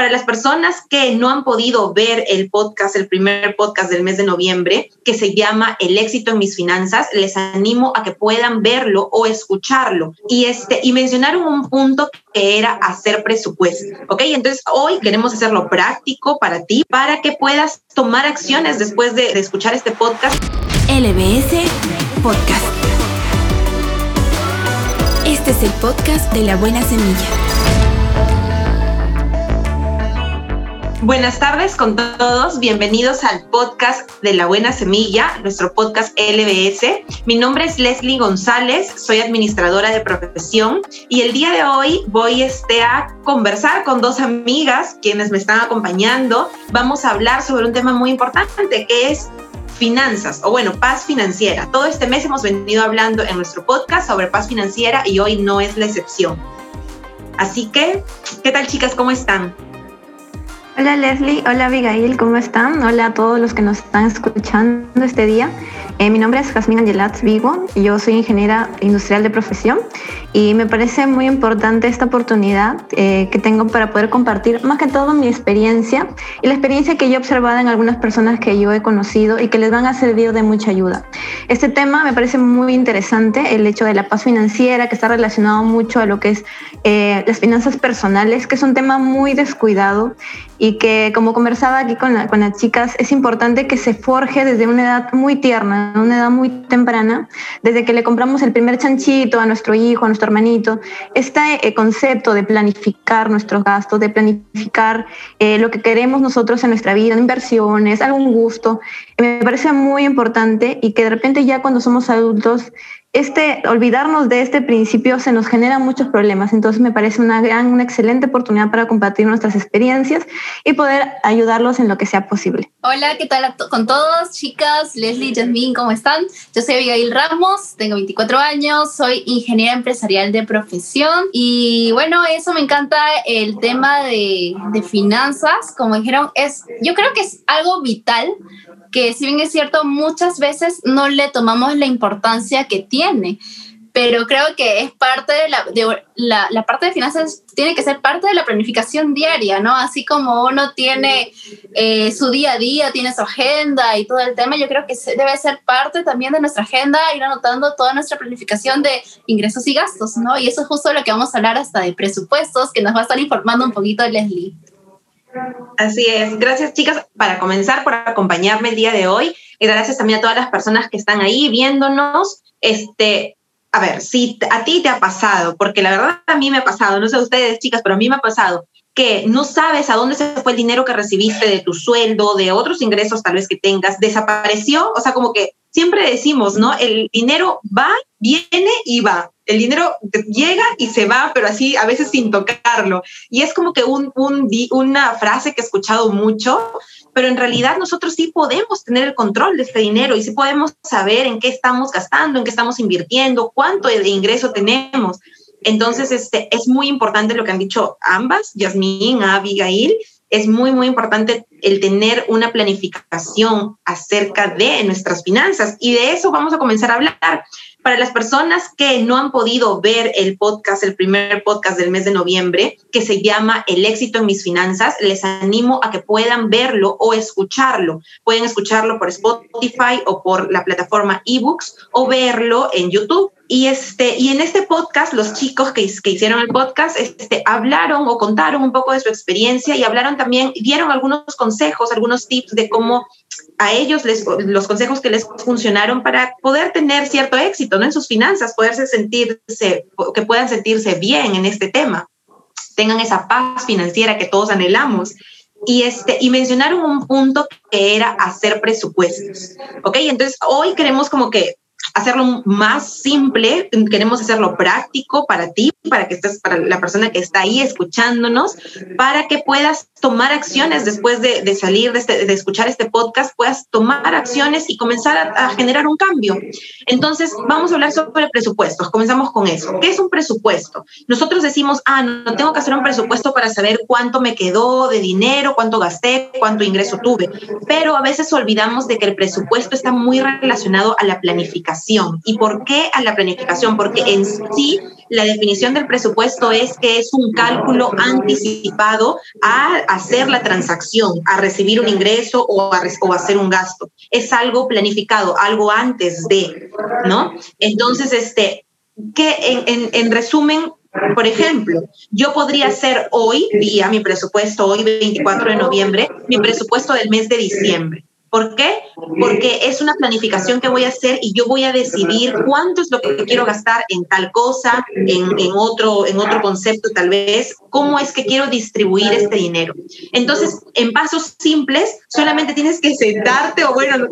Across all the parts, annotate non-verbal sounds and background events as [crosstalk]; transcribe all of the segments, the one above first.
Para las personas que no han podido ver el podcast, el primer podcast del mes de noviembre, que se llama El éxito en mis finanzas, les animo a que puedan verlo o escucharlo. Y, este, y mencionaron un punto que era hacer presupuesto. ¿Ok? Entonces hoy queremos hacerlo práctico para ti, para que puedas tomar acciones después de, de escuchar este podcast. LBS Podcast. Este es el podcast de la buena semilla. Buenas tardes con todos, bienvenidos al podcast de La Buena Semilla, nuestro podcast LBS. Mi nombre es Leslie González, soy administradora de profesión y el día de hoy voy este, a conversar con dos amigas quienes me están acompañando. Vamos a hablar sobre un tema muy importante que es finanzas o bueno, paz financiera. Todo este mes hemos venido hablando en nuestro podcast sobre paz financiera y hoy no es la excepción. Así que, ¿qué tal chicas? ¿Cómo están? Hola Leslie, hola Abigail, ¿cómo están? Hola a todos los que nos están escuchando este día. Eh, mi nombre es Jasmine Angelat Vigo, yo soy ingeniera industrial de profesión y me parece muy importante esta oportunidad eh, que tengo para poder compartir más que todo mi experiencia y la experiencia que yo he observado en algunas personas que yo he conocido y que les van a servir de mucha ayuda. Este tema me parece muy interesante, el hecho de la paz financiera, que está relacionado mucho a lo que es eh, las finanzas personales, que es un tema muy descuidado y que como conversaba aquí con, las chicas, es importante que se forje desde una edad muy tierna una edad muy temprana, desde que le compramos el primer chanchito a nuestro hijo, a nuestro hermanito, este eh, concepto de planificar nuestros gastos, de planificar eh, lo que queremos nosotros en nuestra vida, inversiones, algún gusto, me parece muy importante y que de repente ya cuando somos adultos este, olvidarnos de este principio se nos genera muchos problemas. Entonces me parece una gran, una excelente oportunidad para compartir nuestras experiencias y poder ayudarlos en lo que sea posible. Hola, ¿qué tal con todos, chicas? Leslie, Jasmine, ¿cómo están? Yo soy Abigail Ramos, tengo 24 años, soy ingeniera empresarial de profesión y bueno, eso me encanta el tema de, de finanzas, como dijeron, es, yo creo que es algo vital que si bien es cierto, muchas veces no le tomamos la importancia que tiene, pero creo que es parte de la, de la, la, parte de finanzas, tiene que ser parte de la planificación diaria, ¿no? Así como uno tiene eh, su día a día, tiene su agenda y todo el tema, yo creo que debe ser parte también de nuestra agenda, ir anotando toda nuestra planificación de ingresos y gastos, ¿no? Y eso es justo lo que vamos a hablar hasta de presupuestos, que nos va a estar informando un poquito Leslie. Así es. Gracias, chicas, para comenzar, por acompañarme el día de hoy. Y gracias también a todas las personas que están ahí viéndonos. Este, a ver, si a ti te ha pasado, porque la verdad a mí me ha pasado, no sé ustedes, chicas, pero a mí me ha pasado que no sabes a dónde se fue el dinero que recibiste de tu sueldo, de otros ingresos tal vez que tengas, desapareció, o sea, como que siempre decimos, ¿no? El dinero va, viene y va. El dinero llega y se va, pero así a veces sin tocarlo. Y es como que un, un, una frase que he escuchado mucho, pero en realidad nosotros sí podemos tener el control de este dinero y sí podemos saber en qué estamos gastando, en qué estamos invirtiendo, cuánto de ingreso tenemos. Entonces, este, es muy importante lo que han dicho ambas, Yasmín, Abigail, es muy, muy importante el tener una planificación acerca de nuestras finanzas y de eso vamos a comenzar a hablar. Para las personas que no han podido ver el podcast, el primer podcast del mes de noviembre, que se llama El éxito en mis finanzas, les animo a que puedan verlo o escucharlo. Pueden escucharlo por Spotify o por la plataforma eBooks o verlo en YouTube. Y, este, y en este podcast, los chicos que, que hicieron el podcast este, hablaron o contaron un poco de su experiencia y hablaron también, dieron algunos consejos, algunos tips de cómo a ellos les, los consejos que les funcionaron para poder tener cierto éxito ¿no? en sus finanzas, poderse sentirse, que puedan sentirse bien en este tema, tengan esa paz financiera que todos anhelamos. Y, este, y mencionaron un punto que era hacer presupuestos. ¿Ok? Entonces, hoy queremos como que hacerlo más simple, queremos hacerlo práctico para ti, para que estés, para la persona que está ahí escuchándonos, para que puedas tomar acciones después de, salir de, este, de, escuchar este podcast, puedas tomar acciones y comenzar a, a, generar un cambio. Entonces, vamos a hablar sobre presupuestos. Comenzamos con eso. ¿Qué es un presupuesto? Nosotros decimos, ah, no tengo que hacer un presupuesto para saber cuánto me quedó de dinero, cuánto gasté, cuánto ingreso tuve, pero a veces olvidamos de que el presupuesto está muy relacionado a la planificación. ¿Y por qué a la planificación? Porque en sí la definición del presupuesto es que es un cálculo anticipado a hacer la transacción, a recibir un ingreso o a, hacer un gasto. Es algo planificado, algo antes de, ¿no? Entonces, este, que en, en, en resumen, por ejemplo, yo podría hacer hoy, día, mi presupuesto, hoy 24 de noviembre, mi presupuesto del mes de diciembre. ¿Por qué? Porque es una planificación que voy a hacer y yo voy a decidir cuánto es lo que quiero gastar en tal cosa, en, en, otro, en otro concepto tal vez, cómo es que quiero distribuir este dinero. Entonces, en pasos simples, solamente tienes que sentarte o bueno,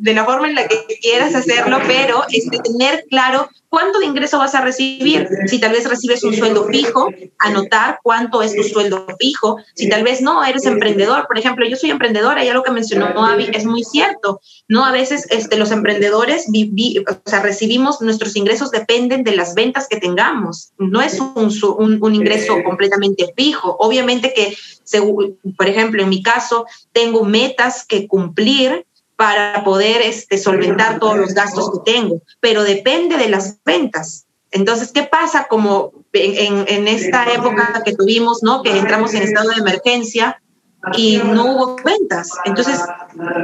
de la forma en la que quieras hacerlo, pero es tener claro cuánto de ingreso vas a recibir. Si tal vez recibes un sueldo fijo, anotar cuánto es tu sueldo fijo. Si tal vez no, eres emprendedor. Por ejemplo, yo soy emprendedora, ya lo que mencionó Avi es muy cierto. No, a veces este, los emprendedores o sea, recibimos, nuestros ingresos dependen de las ventas que tengamos. No es un, un, un ingreso completamente fijo. Obviamente que, por ejemplo, en mi caso, tengo metas que cumplir para poder este, solventar todos los gastos que tengo, pero depende de las ventas. Entonces, ¿qué pasa como en, en, esta época que tuvimos, ¿no? que entramos en estado de emergencia y no hubo ventas? Entonces,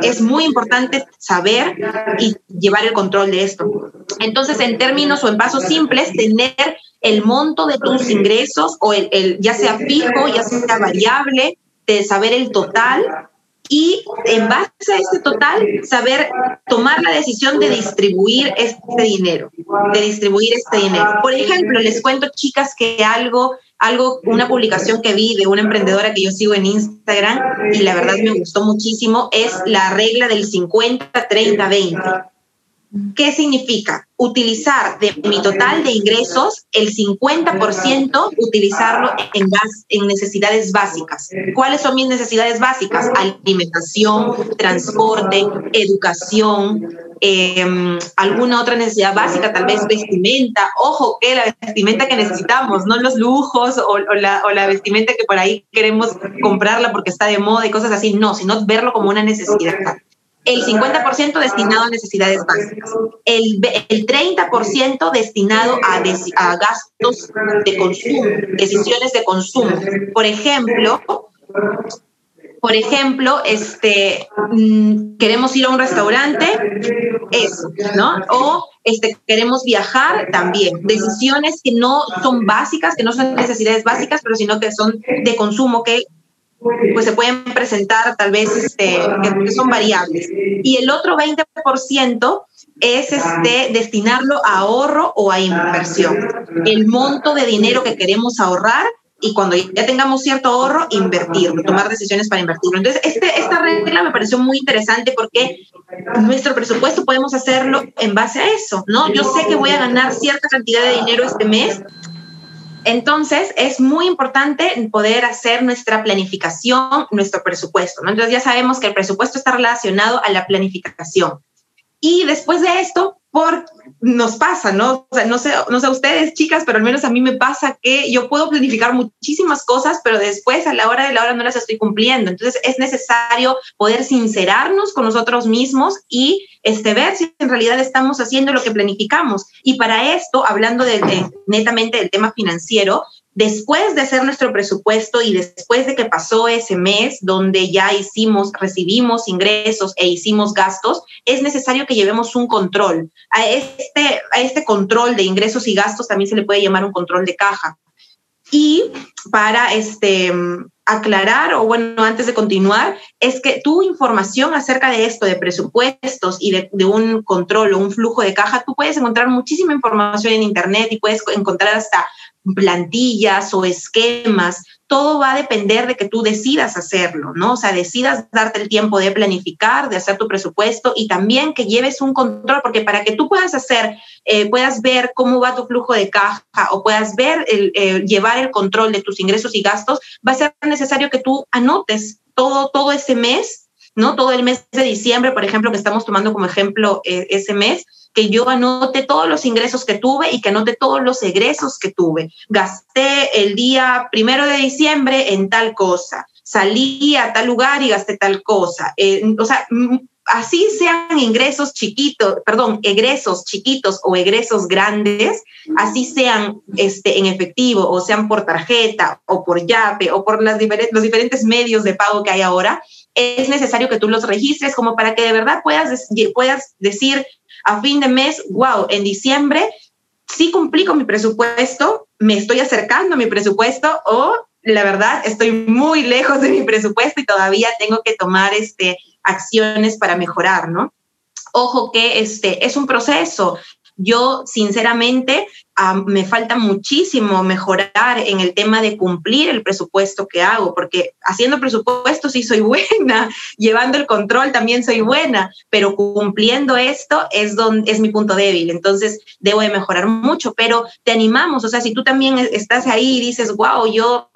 es muy importante saber y llevar el control de esto. Entonces, en términos o en pasos simples, tener el monto de tus ingresos, o el, el ya sea fijo, ya sea variable, de saber el total y en base a este total, saber tomar la decisión de distribuir este dinero, de distribuir este dinero. Por ejemplo, les cuento, chicas, que algo, algo, una publicación que vi de una emprendedora que yo sigo en Instagram y la verdad me gustó muchísimo, es la regla del 50, 30, 20. ¿Qué significa? Utilizar de mi total de ingresos el 50%, utilizarlo en, en necesidades básicas. ¿Cuáles son mis necesidades básicas? Alimentación, transporte, educación, eh, alguna otra necesidad básica, tal vez vestimenta. Ojo, que la vestimenta que necesitamos, no los lujos o, o, la, o la vestimenta que por ahí queremos comprarla porque está de moda y cosas así. No, sino verlo como una necesidad el 50% destinado a necesidades básicas, el, el 30% destinado a, a gastos de consumo, decisiones de consumo. Por ejemplo, por ejemplo, este, mm, queremos ir a un restaurante, eso, ¿no? O este, queremos viajar también. Decisiones que no son básicas, que no son necesidades básicas, pero sino que son de consumo, que pues se pueden presentar tal vez este, que son variables. Y el otro 20% es este, destinarlo a ahorro o a inversión. El monto de dinero que queremos ahorrar y cuando ya tengamos cierto ahorro, invertirlo, tomar decisiones para invertirlo. Entonces, este, esta regla me pareció muy interesante porque nuestro presupuesto podemos hacerlo en base a eso, ¿no? Yo sé que voy a ganar cierta cantidad de dinero este mes, entonces, es muy importante poder hacer nuestra planificación, nuestro presupuesto. ¿no? Entonces, ya sabemos que el presupuesto está relacionado a la planificación. Y después de esto, por, nos pasa, ¿no? O sea, no sé, no sé ustedes, chicas, pero al menos a mí me pasa que yo puedo planificar muchísimas cosas, pero después a la hora de la hora no las estoy cumpliendo. Entonces es necesario poder sincerarnos con nosotros mismos y este, ver si en realidad estamos haciendo lo que planificamos. Y para esto, hablando de netamente del tema financiero, después de hacer nuestro presupuesto y después de que pasó ese mes donde ya hicimos, recibimos ingresos e hicimos gastos, es necesario que llevemos un control. A este, a este control de ingresos y gastos también se le puede llamar un control de caja. Y para este, aclarar, o bueno, antes de continuar, es que tu información acerca de esto, de presupuestos y de, de, un control o un flujo de caja, tú puedes encontrar muchísima información en Internet y puedes encontrar hasta plantillas o esquemas, todo va a depender de que tú decidas hacerlo, ¿no? O sea, decidas darte el tiempo de planificar, de hacer tu presupuesto y también que lleves un control, porque para que tú puedas hacer, eh, puedas ver cómo va tu flujo de caja o puedas ver, eh, llevar el control de tus ingresos y gastos, va a ser necesario que tú anotes todo, todo ese mes, ¿no? Todo el mes de diciembre, por ejemplo, que estamos tomando como ejemplo eh, ese mes, que yo anote todos los ingresos que tuve y que anote todos los egresos que tuve. Gasté el día primero de diciembre en tal cosa. salí a tal lugar y gasté tal cosa. Eh, o sea, así sean ingresos chiquitos, perdón, egresos chiquitos o egresos grandes, así sean este, en efectivo o sean por tarjeta o por yape o por las los diferentes medios de pago que hay ahora, es necesario que tú los registres como para que de verdad puedas, puedas decir a fin de mes, wow, en diciembre sí cumplí con mi presupuesto, me estoy acercando a mi presupuesto o la verdad estoy muy lejos de mi presupuesto y todavía tengo que tomar este acciones para mejorar, ¿no? Ojo que este es un proceso. Yo, sinceramente, me falta muchísimo mejorar en el tema de cumplir el presupuesto que hago, porque haciendo presupuesto sí soy [laughs] buena, llevando el control también soy buena, pero cumpliendo esto es, donde, es mi punto débil. Entonces, debo de mejorar mucho, pero te animamos. O sea, si tú también estás ahí y dices, wow, yo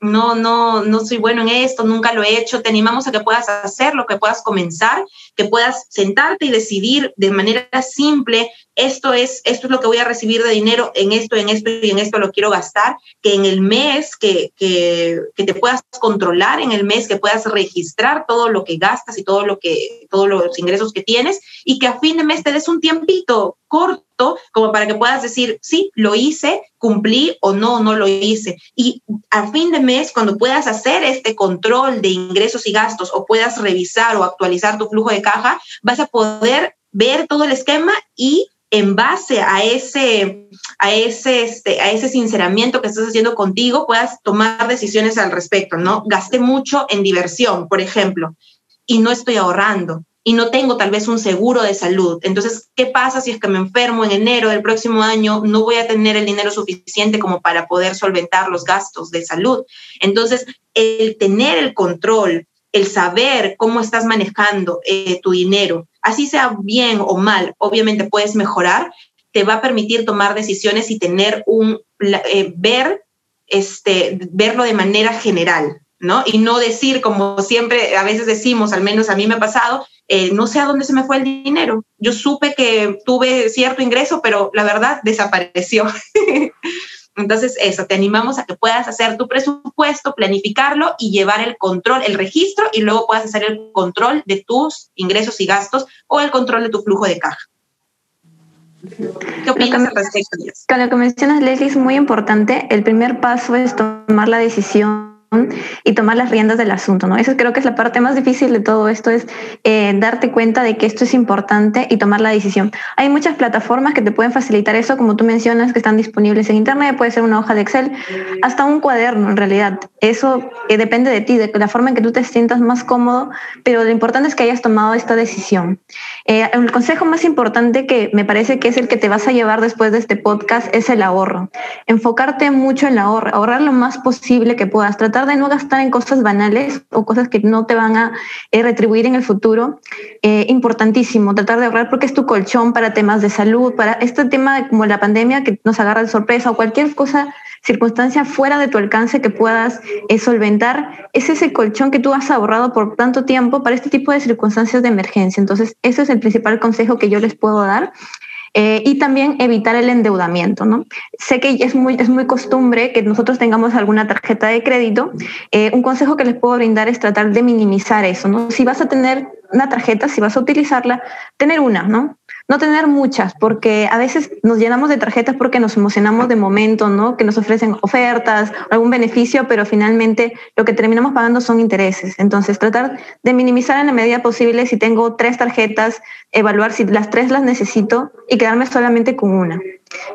no, no, no soy bueno en esto, nunca lo he hecho, te animamos a que puedas hacerlo, que puedas comenzar, que puedas sentarte y decidir de manera simple, esto es, esto es lo que voy a recibir de dinero, en esto, en esto y en esto lo quiero gastar, que en el mes, que, que, que te puedas controlar en el mes, que puedas registrar todo lo que gastas y todo lo que, todos los ingresos que tienes y que a fin de mes te des un tiempito corto como para que puedas decir, sí, lo hice, cumplí o no, no lo hice. Y a fin de mes, cuando puedas hacer este control de ingresos y gastos o puedas revisar o actualizar tu flujo de caja, vas a poder ver todo el esquema y en base a ese, a ese, este, a ese sinceramiento que estás haciendo contigo, puedas tomar decisiones al respecto, ¿no? Gasté mucho en diversión, por ejemplo, y no estoy ahorrando y no tengo tal vez un seguro de salud. Entonces, ¿qué pasa si es que me enfermo en enero del próximo año? No voy a tener el dinero suficiente como para poder solventar los gastos de salud. Entonces, el tener el control, el saber cómo estás manejando eh, tu dinero, así sea bien o mal, obviamente puedes mejorar, te va a permitir tomar decisiones y tener un, eh, ver, este, verlo de manera general, ¿no? Y no decir, como siempre a veces decimos, al menos a mí me ha pasado, eh, no sé a dónde se me fue el dinero. Yo supe que tuve cierto ingreso, pero la verdad desapareció. [laughs] Entonces, eso, te animamos a que puedas hacer tu presupuesto, planificarlo y llevar el control, el registro y luego puedas hacer el control de tus ingresos y gastos o el control de tu flujo de caja. ¿Qué opinas al respecto? Con lo que mencionas, Leslie, es muy importante. El primer paso es tomar la decisión y tomar las riendas del asunto, ¿no? Eso creo que es la parte más difícil de todo esto, es eh, darte cuenta de que esto es importante y tomar la decisión. Hay muchas plataformas que te pueden facilitar eso, como tú mencionas, que están disponibles en Internet, puede ser una hoja de Excel, hasta un cuaderno en realidad. Eso eh, depende de ti, de la forma en que tú te sientas más cómodo, pero lo importante es que hayas tomado esta decisión. Eh, el consejo más importante que me parece que es el que te vas a llevar después de este podcast es el ahorro. Enfocarte mucho en el ahorro, ahorrar lo más posible que puedas, tratar de no gastar en cosas banales o cosas que no te van a eh, retribuir en el futuro, eh, importantísimo, tratar de ahorrar porque es tu colchón para temas de salud, para este tema como la pandemia que nos agarra de sorpresa o cualquier cosa, circunstancia fuera de tu alcance que puedas eh, solventar, es ese colchón que tú has ahorrado por tanto tiempo para este tipo de circunstancias de emergencia. Entonces, ese es el principal consejo que yo les puedo dar. Eh, y también evitar el endeudamiento. ¿no? Sé que es muy, es muy costumbre que nosotros tengamos alguna tarjeta de crédito. Eh, un consejo que les puedo brindar es tratar de minimizar eso. ¿no? Si vas a tener una tarjeta, si vas a utilizarla, tener una, ¿no? No tener muchas, porque a veces nos llenamos de tarjetas porque nos emocionamos de momento, ¿no? Que nos ofrecen ofertas, algún beneficio, pero finalmente lo que terminamos pagando son intereses. Entonces, tratar de minimizar en la medida posible si tengo tres tarjetas, evaluar si las tres las necesito y quedarme solamente con una.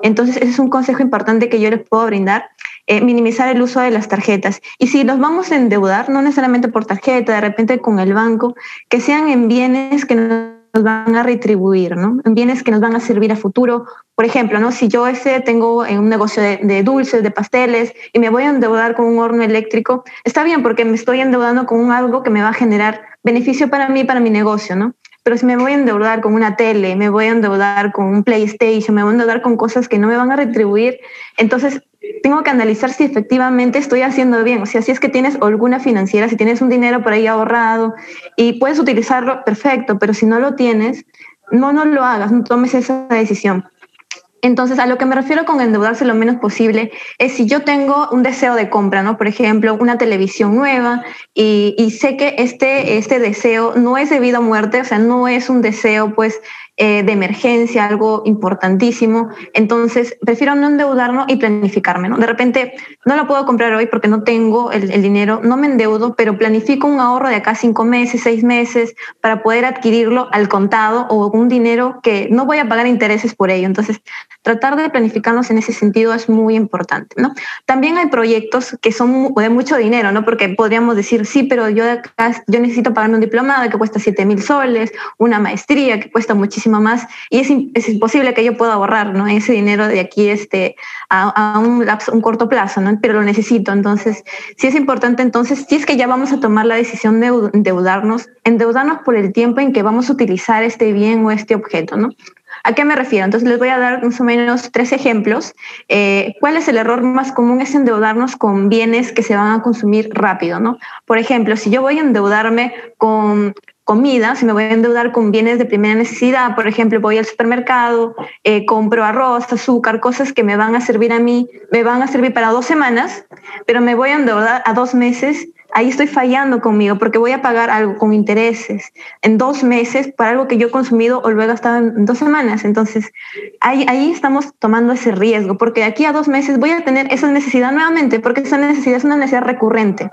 Entonces, ese es un consejo importante que yo les puedo brindar, eh, minimizar el uso de las tarjetas. Y si nos vamos a endeudar, no necesariamente por tarjeta, de repente con el banco, que sean en bienes que no nos van a retribuir, ¿no? En bienes que nos van a servir a futuro. Por ejemplo, ¿no? Si yo ese tengo un negocio de, dulces, de pasteles, y me voy a endeudar con un horno eléctrico, está bien porque me estoy endeudando con algo que me va a generar beneficio para mí, para mi negocio, ¿no? Pero si me voy a endeudar con una tele, me voy a endeudar con un PlayStation, me voy a endeudar con cosas que no me van a retribuir, entonces tengo que analizar si efectivamente estoy haciendo bien. O sea, si es que tienes alguna financiera, si tienes un dinero por ahí ahorrado y puedes utilizarlo, perfecto, pero si no lo tienes, no, no lo hagas, no tomes esa decisión. Entonces, a lo que me refiero con endeudarse lo menos posible es si yo tengo un deseo de compra, ¿no? Por ejemplo, una televisión nueva y, sé que este, este deseo no es debido a muerte, o sea, no es un deseo, pues, eh, de emergencia, algo importantísimo. Entonces, prefiero no endeudarnos y planificarme. ¿no? De repente, no lo puedo comprar hoy porque no tengo el, dinero, no me endeudo, pero planifico un ahorro de acá cinco meses, seis meses, para poder adquirirlo al contado o un dinero que no voy a pagar intereses por ello. Entonces, tratar de planificarnos en ese sentido es muy importante. ¿no? También hay proyectos que son de mucho dinero, ¿no? porque podríamos decir, sí, pero yo, acá, yo necesito pagarme un diplomado que cuesta siete mil soles, una maestría que cuesta muchísimo más y es, es, imposible que yo pueda ahorrar ¿no? ese dinero de aquí este, a, a un, lapso, un corto plazo, ¿no? pero lo necesito. Entonces, sí es importante, entonces, si es que ya vamos a tomar la decisión de endeudarnos, endeudarnos por el tiempo en que vamos a utilizar este bien o este objeto. ¿no? ¿A qué me refiero? Entonces les voy a dar más o menos tres ejemplos. Eh, ¿Cuál es el error más común? Es endeudarnos con bienes que se van a consumir rápido, ¿no? Por ejemplo, si yo voy a endeudarme con comida, si me voy a endeudar con bienes de primera necesidad, por ejemplo, voy al supermercado, eh, compro arroz, azúcar, cosas que me van a servir a mí, me van a servir para dos semanas, pero me voy a endeudar a dos meses, ahí estoy fallando conmigo porque voy a pagar algo con intereses en dos meses para algo que yo he consumido o lo he gastado en dos semanas. Entonces, ahí, ahí estamos tomando ese riesgo porque aquí a dos meses voy a tener esa necesidad nuevamente porque esa necesidad es una necesidad recurrente.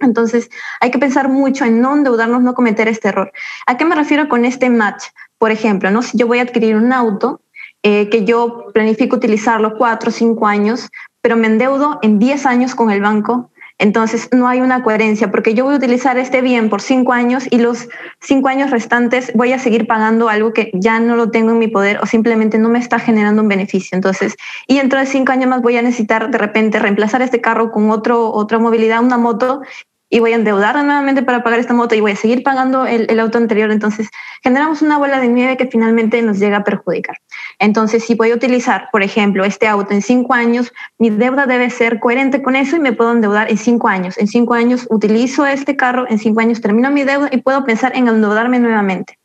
Entonces, hay que pensar mucho en no endeudarnos, no cometer este error. ¿A qué me refiero con este match? Por ejemplo, ¿no? si yo voy a adquirir un auto, eh, que yo planifico utilizarlo cuatro o cinco años, pero me endeudo en diez años con el banco, entonces no hay una coherencia, porque yo voy a utilizar este bien por cinco años y los cinco años restantes voy a seguir pagando algo que ya no lo tengo en mi poder o simplemente no me está generando un beneficio. Entonces, y dentro de cinco años más voy a necesitar de repente reemplazar este carro con otro, otra movilidad, una moto, y voy a endeudar nuevamente para pagar esta moto y voy a seguir pagando el, el, auto anterior. Entonces, generamos una bola de nieve que finalmente nos llega a perjudicar. Entonces, si voy a utilizar, por ejemplo, este auto en cinco años, mi deuda debe ser coherente con eso y me puedo endeudar en cinco años. En cinco años utilizo este carro, en cinco años termino mi deuda y puedo pensar en endeudarme nuevamente.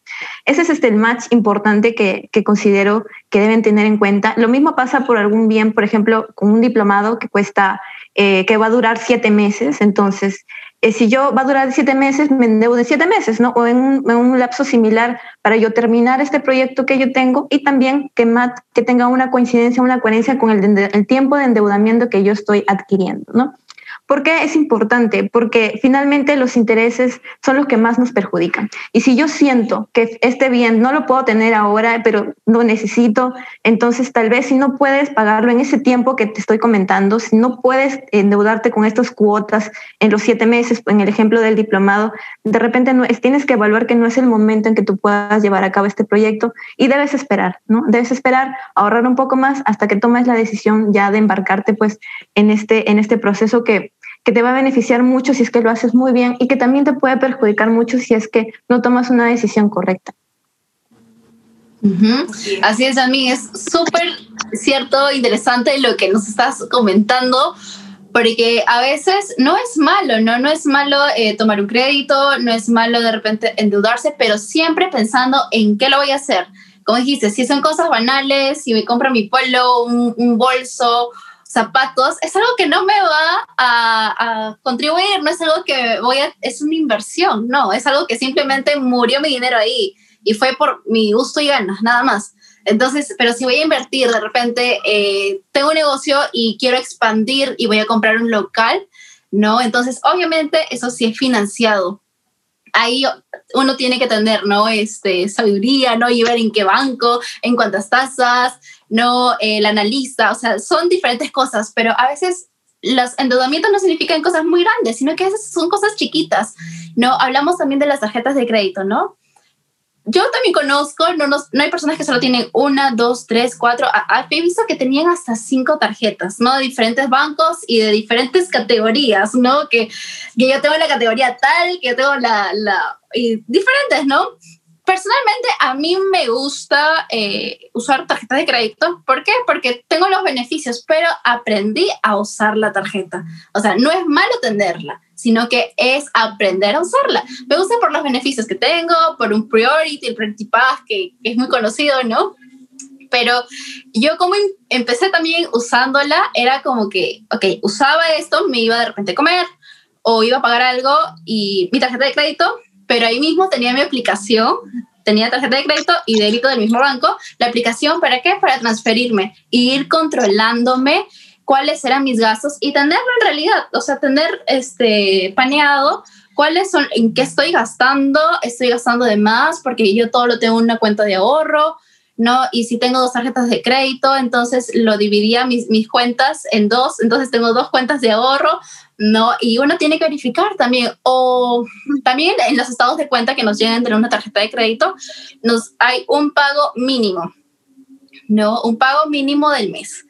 Ese es este el match importante que, que, considero que deben tener en cuenta. Lo mismo pasa por algún bien, por ejemplo, con un diplomado que cuesta, eh, que va a durar siete meses. Entonces, eh, si yo va a durar siete meses, me endeudo en siete meses, ¿no? O en un, en un, lapso similar para yo terminar este proyecto que yo tengo y también que, MAT, que tenga una coincidencia, una coherencia con el, el tiempo de endeudamiento que yo estoy adquiriendo, ¿no? ¿Por qué es importante? Porque finalmente los intereses son los que más nos perjudican. Y si yo siento que este bien no lo puedo tener ahora, pero lo necesito, entonces tal vez si no puedes pagarlo en ese tiempo que te estoy comentando, si no puedes endeudarte con estas cuotas en los siete meses, en el ejemplo del diplomado, de repente tienes que evaluar que no es el momento en que tú puedas llevar a cabo este proyecto y debes esperar, ¿no? Debes esperar, ahorrar un poco más hasta que tomes la decisión ya de embarcarte pues en este, en este proceso que que te va a beneficiar mucho si es que lo haces muy bien y que también te puede perjudicar mucho si es que no tomas una decisión correcta. Uh -huh. Así es, mí es súper cierto, interesante lo que nos estás comentando, porque a veces no es malo, ¿no? No es malo eh, tomar un crédito, no es malo de repente endeudarse, pero siempre pensando en qué lo voy a hacer. Como dijiste, si son cosas banales, si me compro mi polo, un, un bolso, zapatos, es algo que no me va a, contribuir, no es algo que voy a, es una inversión, no, es algo que simplemente murió mi dinero ahí y fue por mi gusto y ganas, nada más. Entonces, pero si voy a invertir, de repente eh, tengo un negocio y quiero expandir y voy a comprar un local, ¿no? Entonces, obviamente, eso sí es financiado. Ahí uno tiene que tener, ¿no? Este, sabiduría, ¿no? Y ver en qué banco, en cuántas tasas, no el analista, o sea, son diferentes cosas, pero a veces los endeudamientos no significan cosas muy grandes, sino que a veces son cosas chiquitas, ¿no? Hablamos también de las tarjetas de crédito, ¿no? Yo también conozco, no, nos, no hay personas que solo tienen una, dos, tres, cuatro, he visto que tenían hasta cinco tarjetas, ¿no? De diferentes bancos y de diferentes categorías, ¿no? Que, que yo tengo la categoría tal, que yo tengo la, la, y diferentes, ¿no? Personalmente, a mí me gusta eh, usar tarjetas de crédito. ¿Por qué? Porque tengo los beneficios, pero aprendí a usar la tarjeta. O sea, no es malo tenerla, sino que es aprender a usarla. Me gusta por los beneficios que tengo, por un priority, el Priority Pass, que, que es muy conocido, ¿no? Pero yo como em, empecé también usándola, era como que, ok, usaba esto, me iba de repente a comer o iba a pagar algo y mi tarjeta de crédito, pero ahí mismo tenía mi aplicación, tenía tarjeta de crédito y débito del mismo banco, la aplicación para qué? Para transferirme y ir controlándome cuáles eran mis gastos y tenerlo en realidad, o sea, tener este paneado cuáles son, en qué estoy gastando, estoy gastando de más porque yo todo lo tengo en una cuenta de ahorro, ¿no? Y si tengo dos tarjetas de crédito, entonces lo dividía mis, mis cuentas en dos, entonces tengo dos cuentas de ahorro, ¿no? Y uno tiene que verificar también, o también en los estados de cuenta que nos llegan de una tarjeta de crédito, nos hay un pago mínimo, ¿no? Un pago mínimo del mes.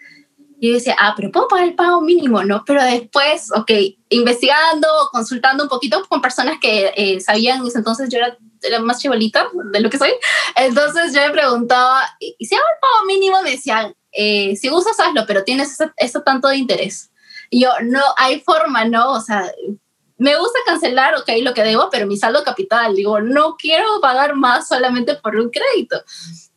Y yo decía, ah, pero puedo pagar el pago mínimo, ¿no? Pero después, ok, investigando, consultando un poquito con personas que eh, sabían, entonces yo era, era, más chivalita de lo que soy, entonces yo me preguntaba, ¿y si hago el pago mínimo? Me decían, eh, si gustas, hazlo, pero tienes eso, tanto de interés. Yo, no, hay forma, ¿no? O sea, me gusta cancelar, ok, lo que debo, pero mi saldo capital, digo, no quiero pagar más solamente por un crédito.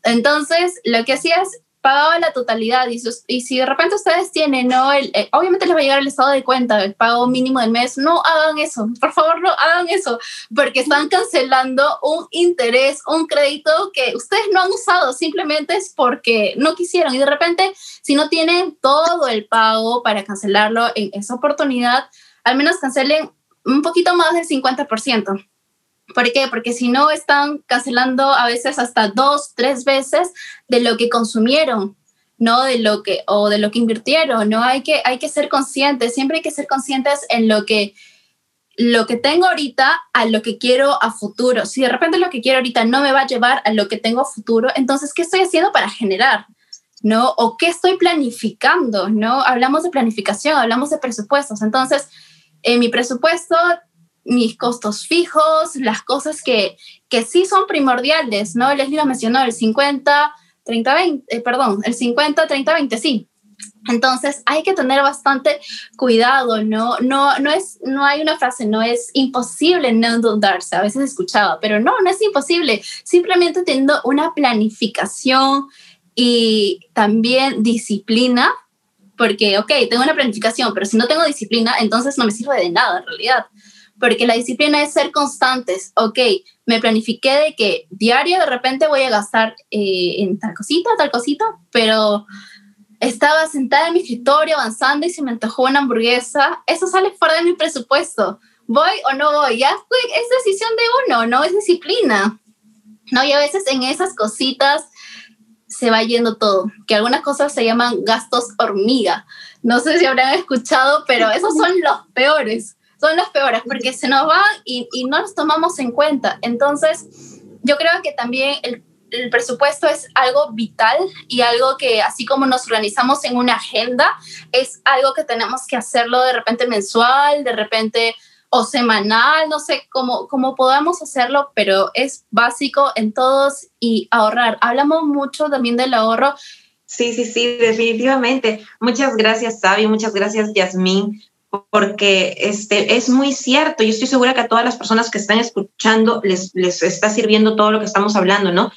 Entonces, lo que hacía es pagaba la totalidad y, y si de repente ustedes tienen, ¿no? El, eh, obviamente les va a llegar el estado de cuenta, el pago mínimo del mes, no hagan eso, por favor no hagan eso, porque están cancelando un interés, un crédito que ustedes no han usado, simplemente es porque no quisieron y de repente si no tienen todo el pago para cancelarlo en esa oportunidad, al menos cancelen un poquito más del 50%. ¿Por qué? Porque si no están cancelando a veces hasta dos, tres veces de lo que consumieron, no de lo que o de lo que invirtieron, no hay que hay que ser conscientes, siempre hay que ser conscientes en lo que lo que tengo ahorita a lo que quiero a futuro. Si de repente lo que quiero ahorita no me va a llevar a lo que tengo a futuro, entonces ¿qué estoy haciendo para generar? ¿No? O qué estoy planificando, ¿no? Hablamos de planificación, hablamos de presupuestos. Entonces, en mi presupuesto mis costos fijos, las cosas que, que sí son primordiales, ¿no? Leslie lo mencionó, el 50, 30, 20, perdón, el 50, 30, 20, sí. Entonces hay que tener bastante cuidado, ¿no? No, no, es, no hay una frase, no es imposible no endeudarse, a veces he escuchado, pero no, no es imposible, simplemente teniendo una planificación y también disciplina, porque, ok, tengo una planificación, pero si no tengo disciplina, entonces no me sirve de nada en realidad porque la disciplina es ser constantes. Ok, me planifiqué de que diario de repente voy a gastar eh, en tal cosita, tal cosita, pero estaba sentada en mi escritorio avanzando y se me antojó una hamburguesa. Eso sale fuera de mi presupuesto. ¿Voy o no voy? Ya es decisión de uno, no es disciplina. No, y a veces en esas cositas se va yendo todo, que algunas cosas se llaman gastos hormiga. No sé si habrán escuchado, pero esos son los peores son los peores porque se nos van y, y no los tomamos en cuenta. Entonces, yo creo que también el, el, presupuesto es algo vital y algo que así como nos organizamos en una agenda, es algo que tenemos que hacerlo de repente mensual, de repente o semanal, no sé cómo, cómo podamos hacerlo, pero es básico en todos y ahorrar. Hablamos mucho también del ahorro. Sí, sí, sí, definitivamente. Muchas gracias, Sabi, muchas gracias, Yasmín, porque este, es muy cierto. Yo estoy segura que a todas las personas que están escuchando les, les está sirviendo todo lo que estamos hablando, ¿no?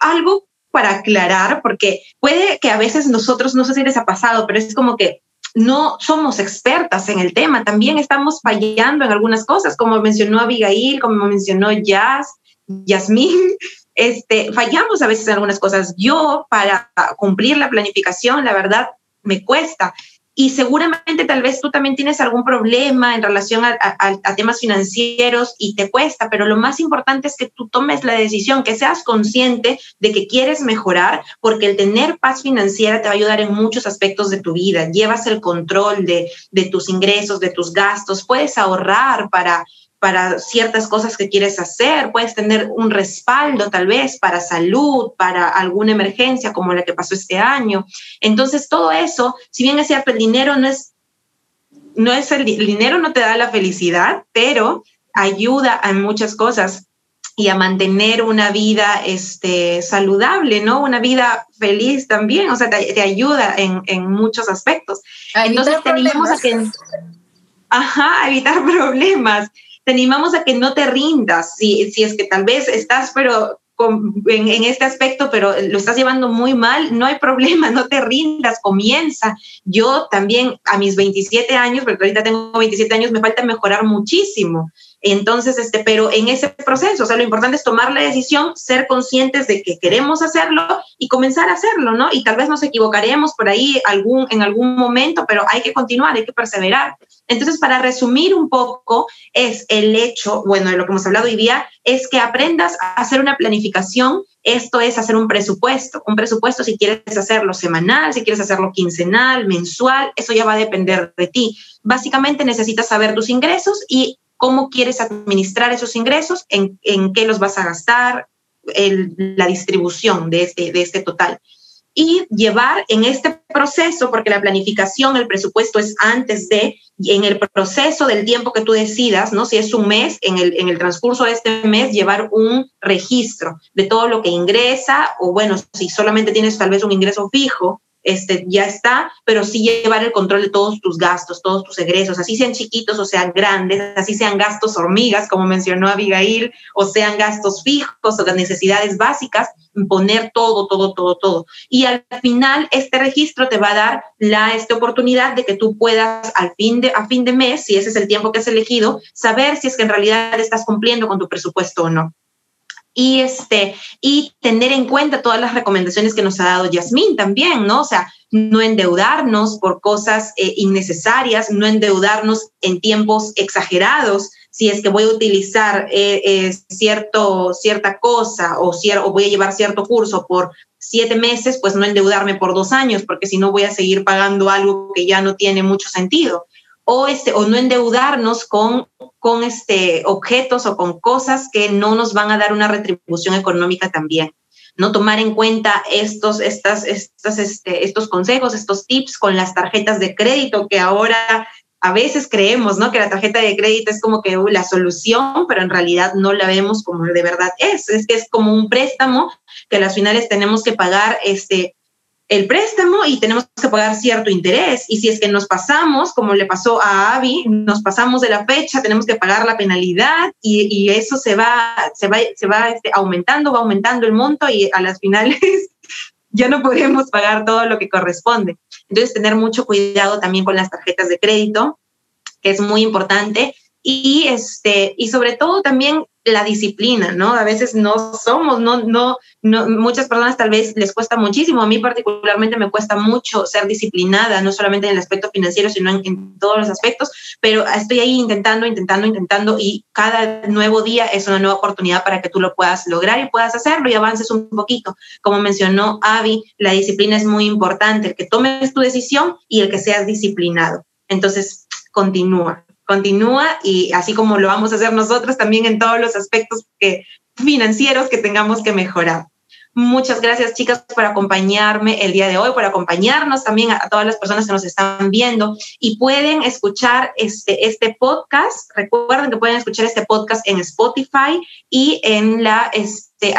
Algo para aclarar, porque puede que a veces nosotros, no sé si les ha pasado, pero es como que no somos expertas en el tema, también estamos fallando en algunas cosas, como mencionó Abigail, como mencionó Jazz, Yasmín, [laughs] este, fallamos a veces en algunas cosas. Yo, para cumplir la planificación, la verdad, me cuesta y seguramente tal vez tú también tienes algún problema en relación a, temas financieros y te cuesta, pero lo más importante es que tú tomes la decisión, que seas consciente de que quieres mejorar, porque el tener paz financiera te va a ayudar en muchos aspectos de tu vida. Llevas el control de, de tus ingresos, de tus gastos, puedes ahorrar para para ciertas cosas que quieres hacer, puedes tener un respaldo tal vez para salud, para alguna emergencia como la que pasó este año. Entonces, todo eso, si bien es cierto, el dinero no es, no es el, el dinero no te da la felicidad, pero ayuda en muchas cosas y a mantener una vida este, saludable, ¿no? Una vida feliz también, o sea, te, te ayuda en, en, muchos aspectos. Entonces, tenemos a que... Ajá, evitar [laughs] problemas te animamos a que no te rindas, si, si es que tal vez estás, pero en, en, este aspecto, pero lo estás llevando muy mal, no hay [laughs] problema, no te rindas, comienza. Yo también a mis 27 años, porque ahorita tengo 27 años, me falta mejorar muchísimo. Entonces, este, pero en ese proceso, o sea, lo importante es tomar la decisión, ser conscientes de que queremos hacerlo y comenzar a hacerlo, ¿no? Y tal vez nos equivocaremos por ahí algún, en algún momento, pero hay que continuar, hay que perseverar. Entonces, para resumir un poco, es el hecho, bueno, de lo que hemos hablado hoy día, es que aprendas a hacer una planificación. Esto es hacer un presupuesto. Un presupuesto si quieres hacerlo semanal, si quieres hacerlo quincenal, mensual, eso ya va a depender de ti. Básicamente necesitas saber tus ingresos y cómo quieres administrar esos ingresos, en, en qué los vas a gastar, el, la distribución de este, de este total. Y llevar en este proceso, porque la planificación, el presupuesto es antes de, y en el proceso del tiempo que tú decidas, ¿no? Si es un mes, en el, en el transcurso de este mes, llevar un registro de todo lo que ingresa, o bueno, si solamente tienes tal vez un ingreso fijo, este, ya está, pero sí llevar el control de todos tus gastos, todos tus egresos, así sean chiquitos o sean grandes, así sean gastos hormigas, como mencionó Abigail, o sean gastos fijos o las necesidades básicas, poner todo, todo, todo, todo. Y al final, este registro te va a dar la esta oportunidad de que tú puedas al fin de, a fin de mes, si ese es el tiempo que has elegido, saber si es que en realidad estás cumpliendo con tu presupuesto o no y, este, y tener en cuenta todas las recomendaciones que nos ha dado Yasmín también, ¿no? O sea, no endeudarnos por cosas eh, innecesarias, no endeudarnos en tiempos exagerados. Si es que voy a utilizar eh, eh, cierto, cierta cosa o, o voy a llevar cierto curso por siete meses, pues no endeudarme por dos años, porque si no voy a seguir pagando algo que ya no tiene mucho sentido o, este, o no endeudarnos con, con este, objetos o con cosas que no nos van a dar una retribución económica también. No tomar en cuenta estos, estas, estas, este, estos consejos, estos tips con las tarjetas de crédito que ahora a veces creemos, ¿no? Que la tarjeta de crédito es como que la solución, pero en realidad no la vemos como de verdad es. Es que es como un préstamo que a las finales tenemos que pagar este, el préstamo y tenemos que pagar cierto interés. Y si es que nos pasamos, como le pasó a Avi, nos pasamos de la fecha, tenemos que pagar la penalidad y, eso se va, se va, se va este, aumentando, va aumentando el monto y a las finales [laughs] ya no podemos pagar todo lo que corresponde. Entonces, tener mucho cuidado también con las tarjetas de crédito, que es muy importante. Y, este, y sobre todo también la disciplina, ¿no? A veces no somos, no, no, no, muchas personas tal vez les cuesta muchísimo, a mí particularmente me cuesta mucho ser disciplinada, no solamente en el aspecto financiero, sino en, todos los aspectos, pero estoy ahí intentando, intentando, intentando y cada nuevo día es una nueva oportunidad para que tú lo puedas lograr y puedas hacerlo y avances un poquito. Como mencionó Avi, la disciplina es muy importante, el que tomes tu decisión y el que seas disciplinado. Entonces, continúa continúa y así como lo vamos a hacer nosotros también en todos los aspectos que, financieros que tengamos que mejorar. Muchas gracias, chicas, por acompañarme el día de hoy, por acompañarnos también a, todas las personas que nos están viendo y pueden escuchar este, este podcast. Recuerden que pueden escuchar este podcast en Spotify y en la este,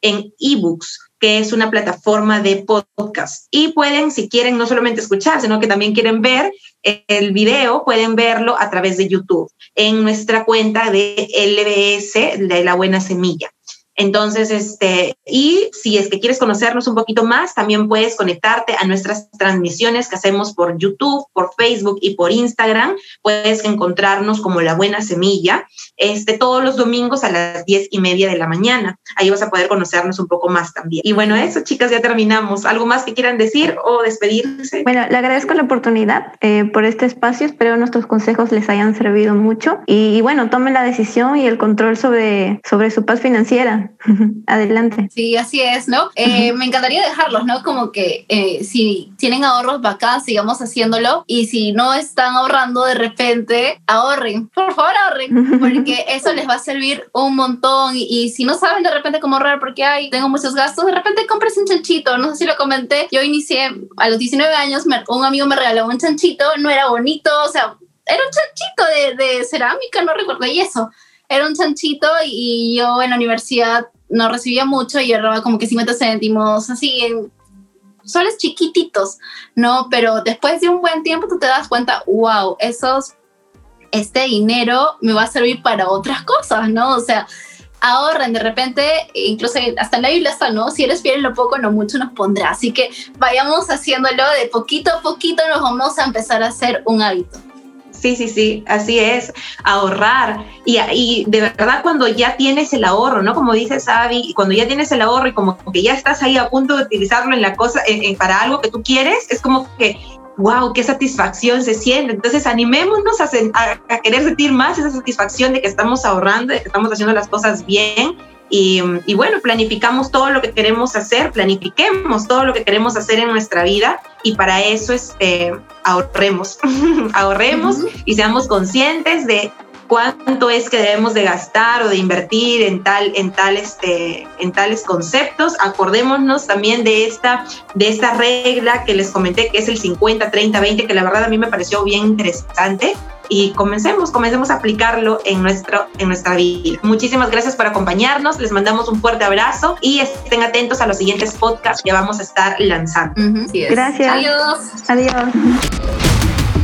en ebooks que es una plataforma de podcast. Y pueden, si quieren, no solamente escuchar, sino que también quieren ver el video, pueden verlo a través de YouTube en nuestra cuenta de LBS de la Buena Semilla. Entonces, este, y si es que quieres conocernos un poquito más, también puedes conectarte a nuestras transmisiones que hacemos por YouTube, por Facebook y por Instagram. Puedes encontrarnos como La Buena Semilla, este, todos los domingos a las diez y media de la mañana. Ahí vas a poder conocernos un poco más también. Y bueno, eso, chicas, ya terminamos. ¿Algo más que quieran decir o despedirse? Bueno, le agradezco la oportunidad eh, por este espacio. Espero nuestros consejos les hayan servido mucho. Y, y bueno, tomen la decisión y el control sobre, sobre su paz financiera [laughs] Adelante. Sí, así es, ¿no? Eh, me encantaría dejarlos, ¿no? Como que eh, si tienen ahorros bacán, sigamos haciéndolo. Y si no están ahorrando de repente, ahorren. [laughs] Por favor, ahorren. Porque [laughs] eso les va a servir un montón. Y, si no saben de repente cómo ahorrar porque hay, tengo muchos gastos, de repente compres un chanchito. No sé si lo comenté. Yo inicié a los 19 años, un amigo me regaló un chanchito. No era bonito, o sea, era un chanchito de, de cerámica, no recuerdo, y eso era un chanchito y yo en la universidad no recibía mucho y ahorraba como que 50 céntimos, así, en soles chiquititos, ¿no? Pero después de un buen tiempo tú te das cuenta, wow, esos, este dinero me va a servir para otras cosas, ¿no? O sea, ahorren de repente, incluso hasta en la Biblia ¿no? Si eres fiel en lo poco, no mucho nos pondrá. Así que vayamos haciéndolo de poquito a poquito, nos vamos a empezar a hacer un hábito. Sí, sí, sí, así es, ahorrar. Y, y, de verdad cuando ya tienes el ahorro, ¿no? Como dice Sabi, cuando ya tienes el ahorro y como que ya estás ahí a punto de utilizarlo en la cosa, para algo que tú quieres, es como que wow, qué satisfacción se siente. Entonces, animémonos a, a, querer sentir más esa satisfacción de que estamos ahorrando, de que estamos haciendo las cosas bien. Y, y, bueno, planificamos todo lo que queremos hacer, planifiquemos todo lo que queremos hacer en nuestra vida y para eso este, ahorremos, [laughs] ahorremos y seamos conscientes de cuánto es que debemos de gastar o de invertir en tal en tal este en tales conceptos acordémonos también de esta de esta regla que les comenté que es el 50 30 20 que la verdad a mí me pareció bien interesante y comencemos, comencemos a aplicarlo en, nuestro, en nuestra vida. Muchísimas gracias por acompañarnos, les mandamos un fuerte abrazo y estén atentos a los siguientes podcasts que vamos a estar lanzando. Gracias. Adiós. Adiós.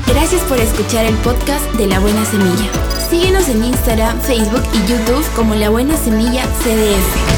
Gracias por escuchar el podcast de La Buena Semilla. Síguenos en Instagram, Facebook y YouTube como La Buena Semilla CDF.